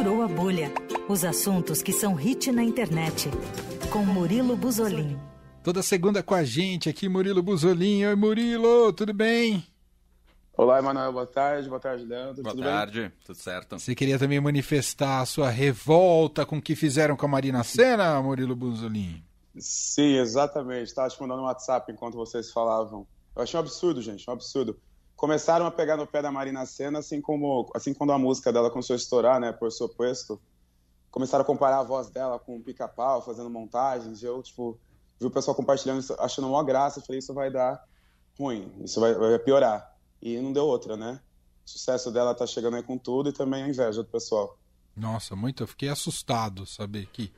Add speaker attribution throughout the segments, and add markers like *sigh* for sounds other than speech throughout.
Speaker 1: Furou a bolha. Os assuntos que são hit na internet. Com Murilo Buzolin.
Speaker 2: Toda segunda com a gente aqui, Murilo Buzolin. Oi, Murilo, tudo bem?
Speaker 3: Olá, Emanuel, boa tarde. Boa tarde, Leandro.
Speaker 4: Boa
Speaker 3: tudo
Speaker 4: tarde,
Speaker 3: bem?
Speaker 4: tudo certo.
Speaker 2: Você queria também manifestar a sua revolta com o que fizeram com a Marina Senna, Murilo Buzolin?
Speaker 3: Sim, exatamente. Estava te mandando um WhatsApp enquanto vocês falavam. Eu achei um absurdo, gente, um absurdo. Começaram a pegar no pé da Marina Senna, assim como assim quando a música dela começou a estourar, né, por suposto. Começaram a comparar a voz dela com o pica-pau, fazendo montagens. Eu, tipo, vi o pessoal compartilhando achando uma graça. Falei, isso vai dar ruim, isso vai, vai piorar. E não deu outra, né? O sucesso dela tá chegando aí com tudo e também a inveja do pessoal.
Speaker 2: Nossa, muito. Eu fiquei assustado saber que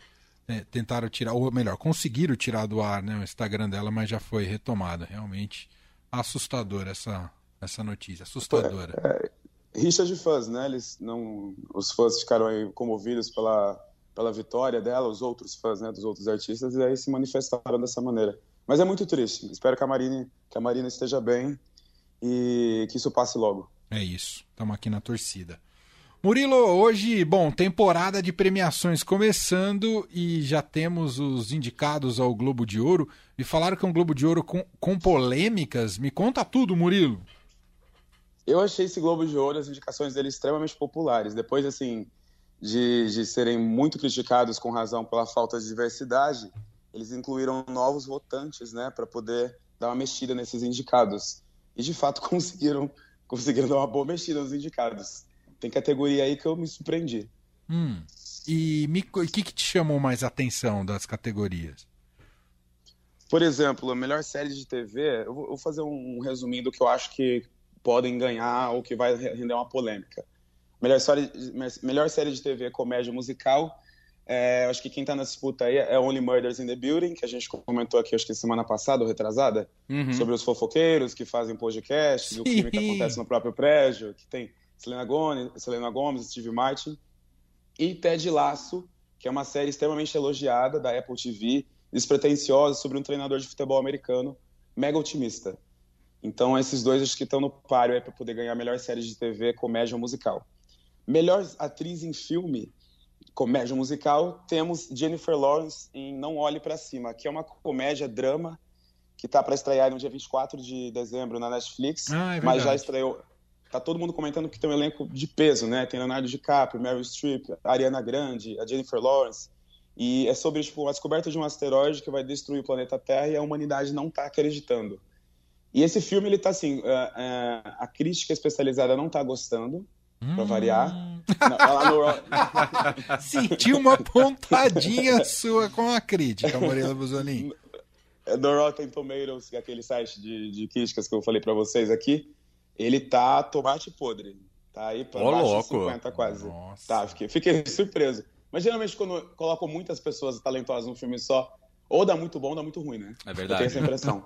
Speaker 2: é, tentaram tirar, ou melhor, conseguiram tirar do ar né, o Instagram dela, mas já foi retomada. Realmente assustadora essa, essa notícia, assustadora.
Speaker 3: É, é, rixa de fãs, né? Eles não, os fãs ficaram aí comovidos pela, pela vitória dela, os outros fãs, né, dos outros artistas, e aí se manifestaram dessa maneira. Mas é muito triste. Espero que a Marina, que a Marina esteja bem e que isso passe logo.
Speaker 2: É isso. Estamos aqui na torcida. Murilo, hoje, bom, temporada de premiações começando e já temos os indicados ao Globo de Ouro. Me falaram que é um Globo de Ouro com, com polêmicas. Me conta tudo, Murilo.
Speaker 3: Eu achei esse Globo de Ouro, as indicações dele extremamente populares. Depois, assim, de, de serem muito criticados com razão pela falta de diversidade, eles incluíram novos votantes, né, para poder dar uma mexida nesses indicados. E, de fato, *laughs* conseguiram, conseguiram dar uma boa mexida nos indicados tem categoria aí que eu me surpreendi.
Speaker 2: Hum. E o que, que te chamou mais atenção das categorias?
Speaker 3: Por exemplo, a melhor série de TV, eu vou fazer um resuminho do que eu acho que podem ganhar ou que vai render uma polêmica. Melhor série, melhor série de TV comédia musical, é, acho que quem está na disputa aí é Only Murders in the Building, que a gente comentou aqui, acho que semana passada ou retrasada, uhum. sobre os fofoqueiros que fazem podcast, o crime que acontece no próprio prédio, que tem Selena Gomez, Selena Gomez, Steve Martin, e Ted Lasso, que é uma série extremamente elogiada da Apple TV, despretensiosa sobre um treinador de futebol americano mega otimista. Então, esses dois acho que estão no páreo para poder ganhar a melhor série de TV, comédia musical. Melhor atriz em filme, comédia musical, temos Jennifer Lawrence em Não Olhe para Cima, que é uma comédia drama que está para estrear no dia 24 de dezembro na Netflix,
Speaker 2: ah, é
Speaker 3: mas já estreou tá todo mundo comentando que tem um elenco de peso, né? Tem Leonardo DiCaprio, Meryl Streep, Ariana Grande, a Jennifer Lawrence. E é sobre tipo, a descoberta de um asteroide que vai destruir o planeta Terra e a humanidade não está acreditando. E esse filme, ele tá assim, uh, uh, a crítica especializada não tá gostando, hum. pra variar. *laughs*
Speaker 2: No... *laughs* Sentiu uma pontadinha sua com a crítica, Murilo Buzolin.
Speaker 3: No Rotten Tomatoes, que é aquele site de, de críticas que eu falei para vocês aqui, ele tá tomate podre. Tá aí para baixo louco. de 50 quase. Nossa. Tá, fiquei, fiquei *laughs* surpreso. Mas geralmente quando colocam muitas pessoas talentosas num filme só, ou dá muito bom ou dá muito ruim, né?
Speaker 4: É verdade.
Speaker 3: Eu tenho essa impressão.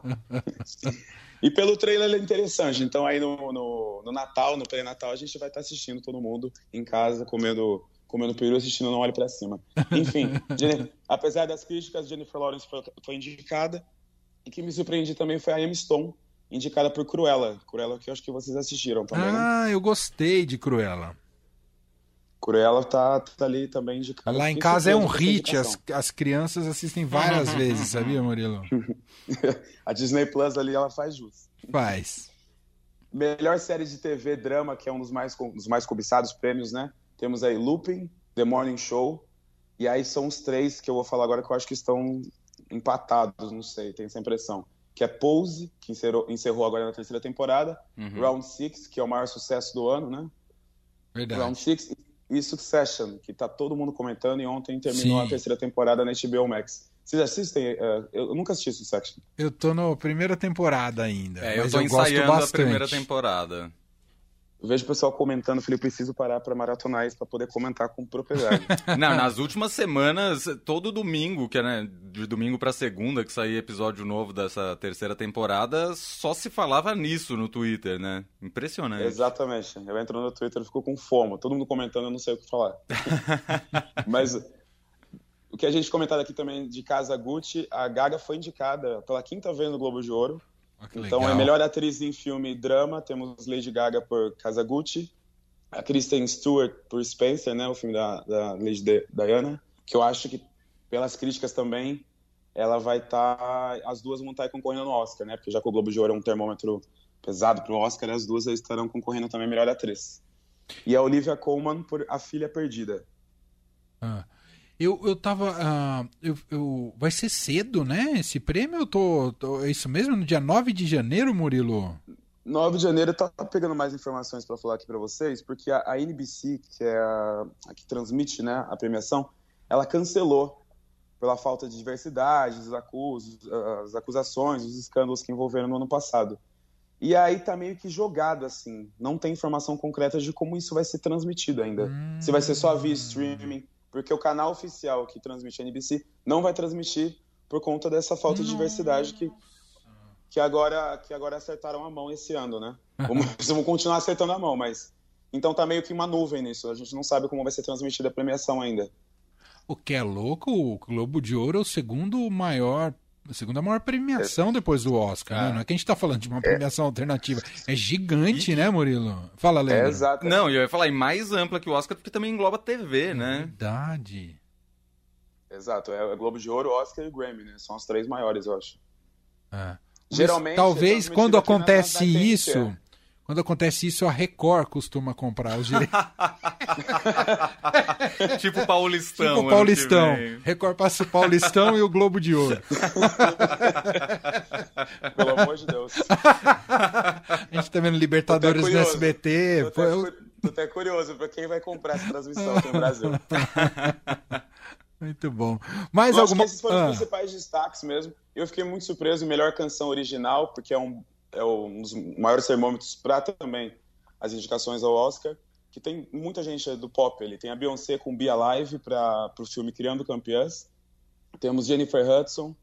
Speaker 3: *laughs* e pelo trailer é interessante. Então aí no, no, no Natal, no pré-natal, a gente vai estar assistindo todo mundo em casa, comendo comendo peru assistindo Não Olhe para Cima. Enfim, *laughs* apesar das críticas, Jennifer Lawrence foi, foi indicada. E que me surpreende também foi a Emma Stone, indicada por Cruella. Cruella que eu acho que vocês assistiram também.
Speaker 2: Né? Ah, né? eu gostei de Cruella.
Speaker 3: Cruella tá, tá ali também indicada.
Speaker 2: Lá em casa é um hit, as, as crianças assistem várias vezes, sabia, Murilo? *laughs*
Speaker 3: a Disney Plus ali, ela faz jus.
Speaker 2: Faz.
Speaker 3: Melhor série de TV drama, que é um dos mais, dos mais cobiçados prêmios, né? Temos aí Lupin, The Morning Show, e aí são os três que eu vou falar agora que eu acho que estão empatados, não sei, tenho essa impressão que é Pose, que encerrou, encerrou agora na terceira temporada, uhum. Round Six, que é o maior sucesso do ano, né?
Speaker 2: Verdade.
Speaker 3: Round Six e Succession, que tá todo mundo comentando e ontem terminou Sim. a terceira temporada na HBO Max. Vocês assistem? Uh, eu nunca assisti Succession.
Speaker 2: Eu tô na primeira temporada ainda.
Speaker 4: É, eu
Speaker 2: tô
Speaker 4: eu ensaiando a primeira temporada.
Speaker 3: Eu vejo o pessoal comentando, falei, preciso parar para maratonar isso para poder comentar com propriedade. *laughs*
Speaker 4: Não, nas últimas semanas, todo domingo, que é né, de domingo para segunda que saía episódio novo dessa terceira temporada, só se falava nisso no Twitter, né? Impressionante.
Speaker 3: Exatamente. Eu entro no Twitter e fico com fome. Todo mundo comentando, eu não sei o que falar. *laughs* Mas o que a gente comentado aqui também de Casa Gucci, a Gaga foi indicada pela quinta vez no Globo de Ouro
Speaker 2: ah,
Speaker 3: então
Speaker 2: legal.
Speaker 3: é melhor atriz em filme drama, temos Lady Gaga por Kazaguchi. a Kristen Stewart por Spencer, né, o filme da, da Lady Diana, que eu acho que, pelas críticas também, ela vai estar. Tá, as duas vão estar concorrendo no Oscar, né? Porque já que o Globo de Ouro é um termômetro pesado para o Oscar, as duas estarão concorrendo também melhor atriz. E a Olivia Colman por A Filha Perdida.
Speaker 2: Ah. Eu, eu tava. Uh, eu, eu, vai ser cedo, né? Esse prêmio? Eu tô, tô, É isso mesmo? No dia 9 de janeiro, Murilo?
Speaker 3: 9 de janeiro, eu tava pegando mais informações para falar aqui para vocês, porque a, a, NBC, que é a, a, que transmite né, a premiação, ela cancelou pela falta de diversidade, os acusos, as acusações, os escândalos que envolveram no ano passado. E aí tá meio que jogado assim, não tem informação concreta de como isso vai ser transmitido ainda. Hum. Se vai ser só via streaming, porque o canal oficial que transmite a NBC não vai transmitir por conta dessa falta de diversidade que que agora que agora acertaram a mão esse ano, né? *laughs* Vamos, continuar acertando a mão, mas então tá meio que uma nuvem nisso. A gente não sabe como vai ser transmitida a premiação ainda.
Speaker 2: O que é louco, o Globo de Ouro é o segundo maior a segunda maior premiação é. depois do Oscar, né? é. né? Não é que a gente está falando de uma é. premiação é. alternativa. É gigante, e... né, Murilo? Fala, Leandro. É,
Speaker 4: exato. Não, eu ia falar, e mais ampla que o Oscar, porque também engloba TV, né?
Speaker 2: Verdade.
Speaker 3: Exato, é Globo de Ouro, Oscar e Grammy, né? São as três maiores, eu acho.
Speaker 2: É. Geralmente. Talvez quando acontece na, na isso. Quando acontece isso, a Record costuma comprar os direitos. *laughs*
Speaker 4: tipo Paulistão.
Speaker 2: Tipo Paulistão. Record passa o Paulistão e o Globo de Ouro. *laughs*
Speaker 3: Pelo amor de Deus.
Speaker 2: A gente tá vendo Libertadores no SBT.
Speaker 3: Tô até, tô até curioso pra quem vai comprar essa transmissão aqui no Brasil. *laughs*
Speaker 2: Muito bom. Mais
Speaker 3: eu
Speaker 2: alguma...
Speaker 3: Acho que esses foram os ah. principais destaques mesmo. Eu fiquei muito surpreso, melhor canção original, porque é um é um dos maiores termômetros para também as indicações ao Oscar, que tem muita gente do pop ali. Tem a Beyoncé com Be Alive para o filme Criando Campeãs. Temos Jennifer Hudson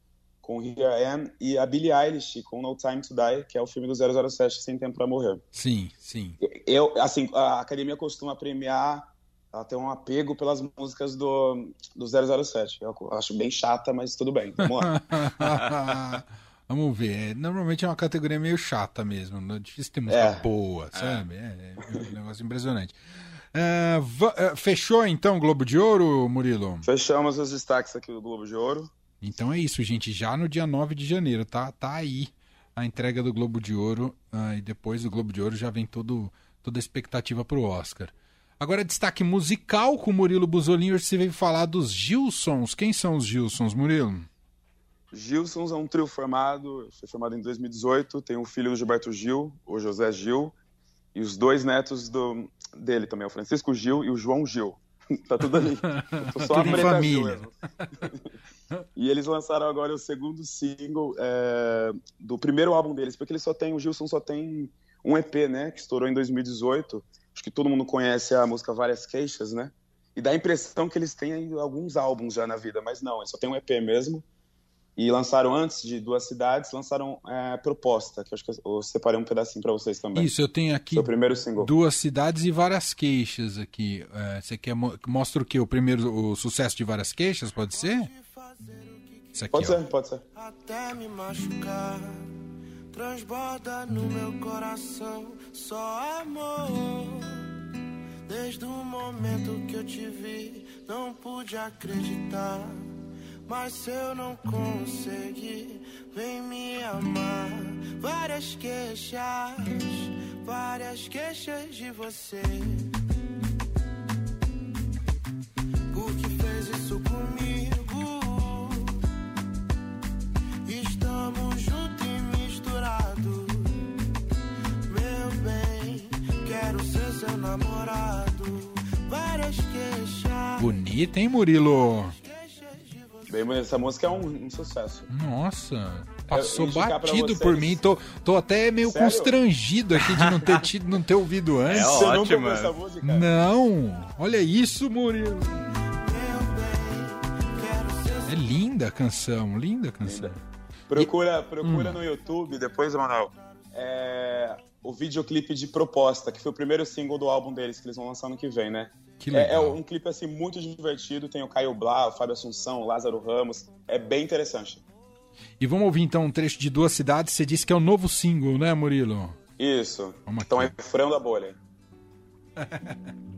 Speaker 3: com Here I Am e a Billie Eilish com No Time to Die, que é o filme do 007 Sem Tempo para Morrer.
Speaker 2: Sim, sim.
Speaker 3: Eu, assim, a academia costuma premiar ela tem um apego pelas músicas do, do 007. Eu acho bem chata, mas tudo bem. Vamos lá. *laughs*
Speaker 2: Vamos ver. É, normalmente é uma categoria meio chata mesmo. Não é difícil ter música é. boa, sabe? É. é, um *laughs* negócio impressionante. Uh, fechou então o Globo de Ouro, Murilo?
Speaker 3: Fechamos os destaques aqui do Globo de Ouro.
Speaker 2: Então é isso, gente. Já no dia 9 de janeiro, tá, tá aí a entrega do Globo de Ouro. Uh, e depois do Globo de Ouro já vem todo, toda a expectativa pro Oscar. Agora, destaque musical com Murilo Buzolin. Você veio falar dos Gilsons. Quem são os Gilsons, Murilo?
Speaker 3: Gilsons é um trio formado, foi formado em 2018, tem um filho do Gilberto Gil, o José Gil, e os dois netos do, dele também, o Francisco Gil e o João Gil. *laughs* tá tudo ali. *laughs*
Speaker 2: tô só tudo a família. *laughs*
Speaker 3: e eles lançaram agora o segundo single é, do primeiro álbum deles, porque eles só tem, o Gilson só tem um EP, né, que estourou em 2018. Acho que todo mundo conhece a música Várias Queixas, né? E dá a impressão que eles têm alguns álbuns já na vida, mas não, eles só tem um EP mesmo e lançaram antes de Duas Cidades, lançaram é, Proposta, que eu acho que eu separei um pedacinho para vocês também.
Speaker 2: Isso, eu tenho aqui
Speaker 3: Seu primeiro single.
Speaker 2: Duas Cidades e Várias Queixas aqui. É, você quer mostra o que? O primeiro, o sucesso de Várias Queixas, pode ser?
Speaker 3: Isso aqui, pode ó. ser, pode ser.
Speaker 5: Até me machucar, transborda no meu coração só amor. Desde o momento que eu te vi, não pude acreditar mas se eu não conseguir, vem me amar. Várias queixas, várias queixas de você. Por que fez isso comigo? Estamos juntos e misturados. Meu bem, quero ser seu namorado. Várias queixas.
Speaker 2: Bonita, hein, Murilo?
Speaker 3: Bem, essa música é um, um sucesso.
Speaker 2: Nossa, passou batido por mim. Tô, tô até meio Sério? constrangido aqui de não ter, tido, não ter ouvido *laughs* é antes. É
Speaker 3: Você ótimo. essa música?
Speaker 2: Não. Olha isso, Murilo. É linda a canção, linda a canção. Linda.
Speaker 3: Procura, procura hum. no YouTube, depois, Manuel, é, o videoclipe de Proposta, que foi o primeiro single do álbum deles, que eles vão lançar no que vem, né? É, é, um clipe assim muito divertido, tem o Caio Blá, o Fábio Assunção, o Lázaro Ramos, é bem interessante.
Speaker 2: E vamos ouvir então um trecho de Duas Cidades, você disse que é o novo single, né, Murilo?
Speaker 3: Isso. Vamos então é Frão da Bolha. *laughs*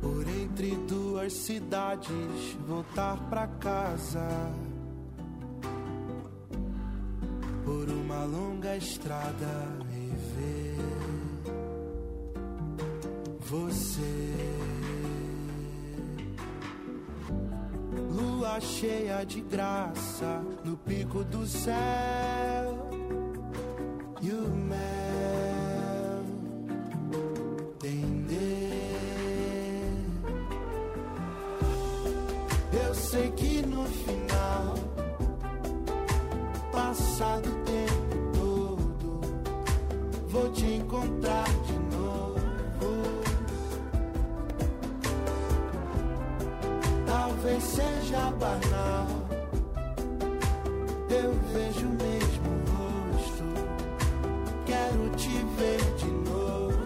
Speaker 5: Por entre duas cidades, voltar pra casa. Por uma longa estrada e ver você. Lua cheia de graça no pico do céu. E o mel entender. Eu sei que no final, passado o tempo todo, vou te encontrar de novo. Talvez seja banal, eu vejo o mesmo rosto. Quero te ver de novo.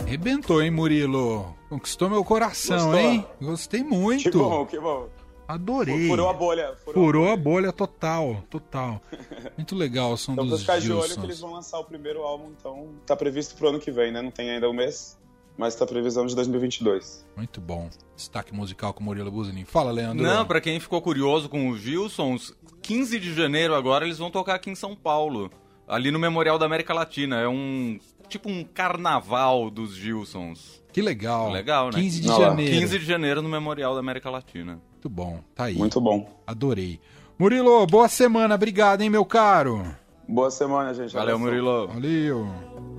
Speaker 2: Arrebentou, hein, Murilo? Conquistou meu coração,
Speaker 3: Gostou?
Speaker 2: hein? Gostei muito.
Speaker 3: Que bom, que bom.
Speaker 2: Adorei.
Speaker 3: Furou a bolha.
Speaker 2: Furou a bolha total, total. *laughs* Muito legal o som
Speaker 3: Então,
Speaker 2: dos
Speaker 3: ficar de olho que eles vão lançar o primeiro álbum, então tá previsto pro ano que vem, né? Não tem ainda um mês, mas tá previsão de 2022.
Speaker 2: Muito bom. Destaque musical com o Murilo Buzinin. Fala, Leandro.
Speaker 4: Não, pra quem ficou curioso com os Gilsons, 15 de janeiro agora eles vão tocar aqui em São Paulo. Ali no Memorial da América Latina. É um. Tipo um carnaval dos Gilsons.
Speaker 2: Que legal.
Speaker 4: Legal, né?
Speaker 2: 15 de
Speaker 3: Olha lá.
Speaker 2: janeiro.
Speaker 4: 15 de janeiro no Memorial da América Latina.
Speaker 2: Muito bom. Tá aí.
Speaker 3: Muito bom.
Speaker 2: Adorei. Murilo, boa semana. Obrigado, hein, meu caro.
Speaker 3: Boa semana, gente.
Speaker 4: Valeu,
Speaker 3: Abração.
Speaker 4: Murilo.
Speaker 2: Valeu.